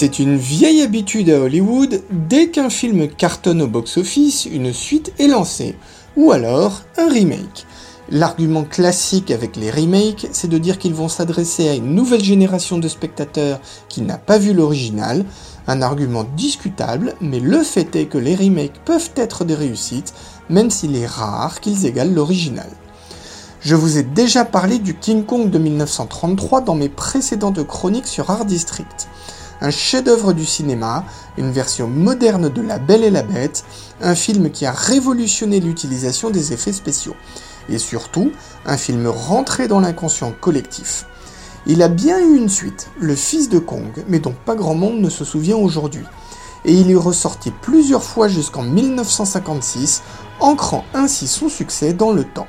C'est une vieille habitude à Hollywood, dès qu'un film cartonne au box-office, une suite est lancée, ou alors un remake. L'argument classique avec les remakes, c'est de dire qu'ils vont s'adresser à une nouvelle génération de spectateurs qui n'a pas vu l'original, un argument discutable, mais le fait est que les remakes peuvent être des réussites, même s'il est rare qu'ils égalent l'original. Je vous ai déjà parlé du King Kong de 1933 dans mes précédentes chroniques sur Art District un chef-d'œuvre du cinéma, une version moderne de La Belle et la Bête, un film qui a révolutionné l'utilisation des effets spéciaux, et surtout un film rentré dans l'inconscient collectif. Il a bien eu une suite, Le Fils de Kong, mais dont pas grand monde ne se souvient aujourd'hui, et il est ressorti plusieurs fois jusqu'en 1956, ancrant ainsi son succès dans le temps.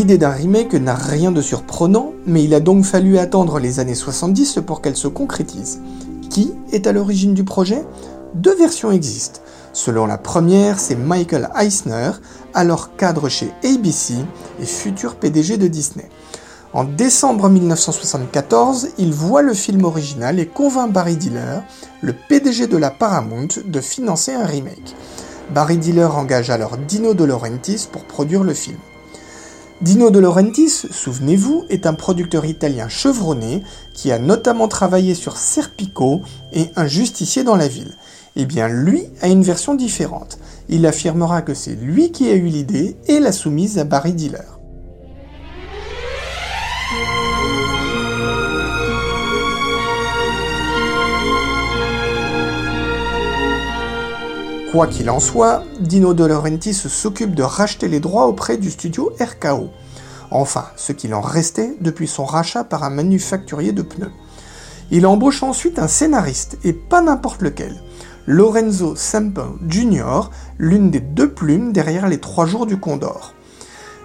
L'idée d'un remake n'a rien de surprenant, mais il a donc fallu attendre les années 70 pour qu'elle se concrétise. Qui est à l'origine du projet? Deux versions existent. Selon la première, c'est Michael Eisner, alors cadre chez ABC et futur PDG de Disney. En décembre 1974, il voit le film original et convainc Barry Diller, le PDG de la Paramount, de financer un remake. Barry Diller engage alors Dino De Laurentiis pour produire le film. Dino De Laurentiis, souvenez-vous, est un producteur italien chevronné qui a notamment travaillé sur Serpico et Un justicier dans la ville. Eh bien, lui a une version différente. Il affirmera que c'est lui qui a eu l'idée et l'a soumise à Barry Diller. Quoi qu'il en soit, Dino De Laurentiis s'occupe de racheter les droits auprès du studio RKO. Enfin, ce qu'il en restait depuis son rachat par un manufacturier de pneus. Il embauche ensuite un scénariste, et pas n'importe lequel. Lorenzo Semple Jr., l'une des deux plumes derrière les trois jours du Condor.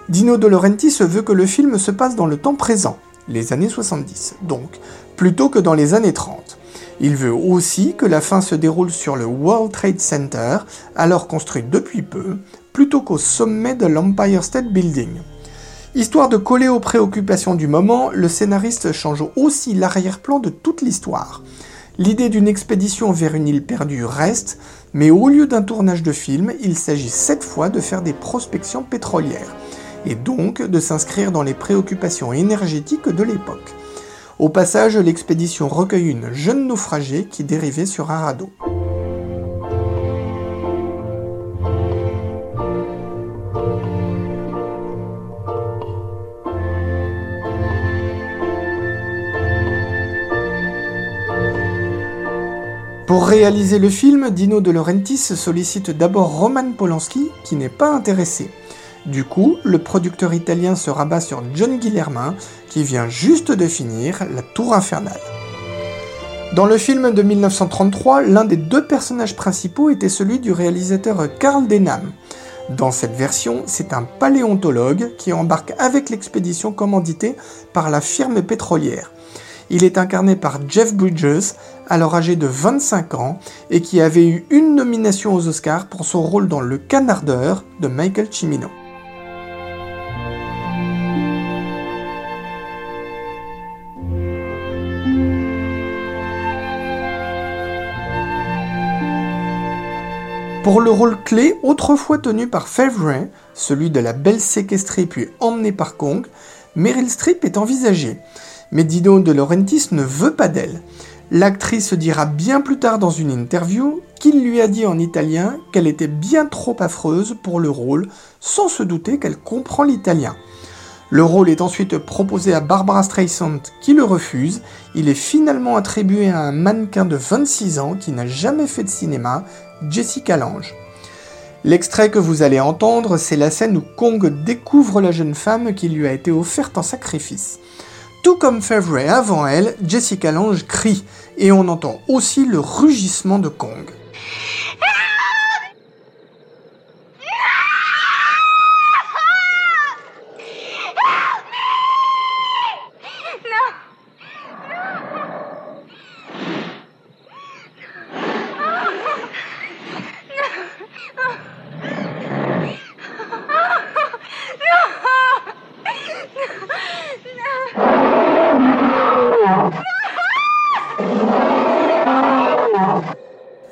Dino De Laurentiis veut que le film se passe dans le temps présent, les années 70, donc, plutôt que dans les années 30. Il veut aussi que la fin se déroule sur le World Trade Center, alors construit depuis peu, plutôt qu'au sommet de l'Empire State Building. Histoire de coller aux préoccupations du moment, le scénariste change aussi l'arrière-plan de toute l'histoire. L'idée d'une expédition vers une île perdue reste, mais au lieu d'un tournage de film, il s'agit cette fois de faire des prospections pétrolières, et donc de s'inscrire dans les préoccupations énergétiques de l'époque. Au passage, l'expédition recueille une jeune naufragée qui dérivait sur un radeau. Pour réaliser le film, Dino De Laurentiis sollicite d'abord Roman Polanski, qui n'est pas intéressé. Du coup, le producteur italien se rabat sur John Guillermin, vient juste de finir La Tour Infernale. Dans le film de 1933, l'un des deux personnages principaux était celui du réalisateur Karl Denham. Dans cette version, c'est un paléontologue qui embarque avec l'expédition commanditée par la firme pétrolière. Il est incarné par Jeff Bridges, alors âgé de 25 ans, et qui avait eu une nomination aux Oscars pour son rôle dans Le Canardeur de Michael Cimino. Pour le rôle clé, autrefois tenu par Favre, celui de la belle séquestrée puis emmenée par Kong, Meryl Streep est envisagée. Mais Dino De Laurentiis ne veut pas d'elle. L'actrice dira bien plus tard dans une interview qu'il lui a dit en italien qu'elle était bien trop affreuse pour le rôle, sans se douter qu'elle comprend l'italien. Le rôle est ensuite proposé à Barbara Streisand qui le refuse. Il est finalement attribué à un mannequin de 26 ans qui n'a jamais fait de cinéma, Jessica Lange. L'extrait que vous allez entendre, c'est la scène où Kong découvre la jeune femme qui lui a été offerte en sacrifice. Tout comme Favre avant elle, Jessica Lange crie, et on entend aussi le rugissement de Kong.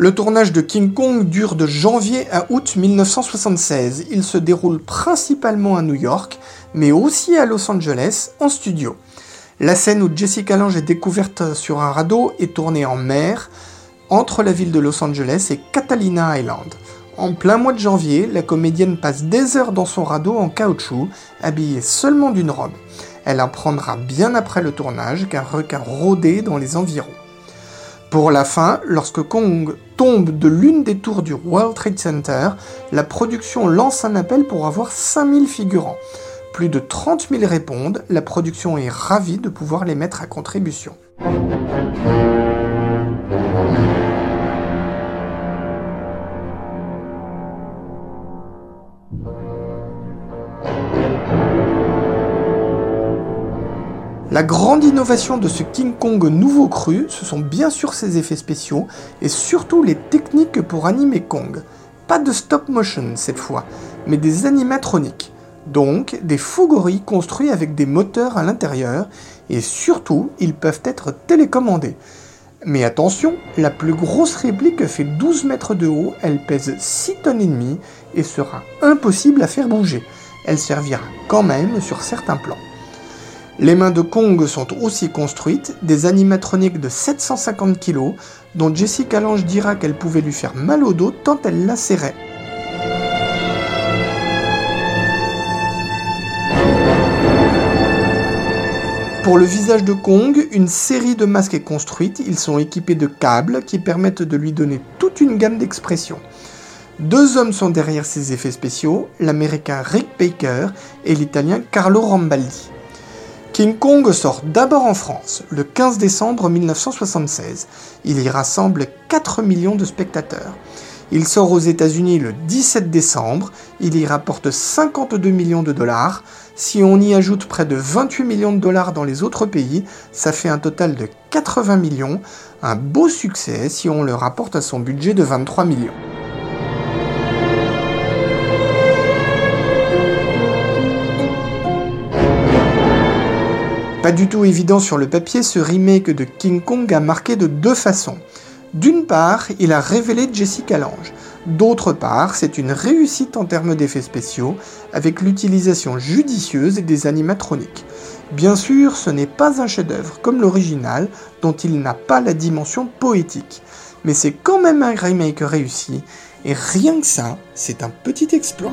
Le tournage de King Kong dure de janvier à août 1976. Il se déroule principalement à New York, mais aussi à Los Angeles en studio. La scène où Jessica Lange est découverte sur un radeau est tournée en mer, entre la ville de Los Angeles et Catalina Island. En plein mois de janvier, la comédienne passe des heures dans son radeau en caoutchouc, habillée seulement d'une robe. Elle en prendra bien après le tournage qu'un requin rôdait dans les environs. Pour la fin, lorsque Kong tombe de l'une des tours du World Trade Center, la production lance un appel pour avoir 5000 figurants. Plus de 30 000 répondent, la production est ravie de pouvoir les mettre à contribution. La grande innovation de ce King Kong nouveau cru, ce sont bien sûr ses effets spéciaux et surtout les techniques pour animer Kong. Pas de stop motion cette fois, mais des animatroniques. Donc des fougoris construits avec des moteurs à l'intérieur et surtout ils peuvent être télécommandés. Mais attention, la plus grosse réplique fait 12 mètres de haut, elle pèse 6 tonnes et demie et sera impossible à faire bouger. Elle servira quand même sur certains plans. Les mains de Kong sont aussi construites, des animatroniques de 750 kg, dont Jessica Lange dira qu'elle pouvait lui faire mal au dos tant elle la serrait. Pour le visage de Kong, une série de masques est construite, ils sont équipés de câbles qui permettent de lui donner toute une gamme d'expressions. Deux hommes sont derrière ces effets spéciaux, l'américain Rick Baker et l'italien Carlo Rambaldi. King Kong sort d'abord en France le 15 décembre 1976. Il y rassemble 4 millions de spectateurs. Il sort aux États-Unis le 17 décembre. Il y rapporte 52 millions de dollars. Si on y ajoute près de 28 millions de dollars dans les autres pays, ça fait un total de 80 millions. Un beau succès si on le rapporte à son budget de 23 millions. Pas du tout évident sur le papier, ce remake de King Kong a marqué de deux façons. D'une part, il a révélé Jessica Lange. D'autre part, c'est une réussite en termes d'effets spéciaux, avec l'utilisation judicieuse des animatroniques. Bien sûr, ce n'est pas un chef-d'œuvre comme l'original, dont il n'a pas la dimension poétique. Mais c'est quand même un remake réussi, et rien que ça, c'est un petit exploit.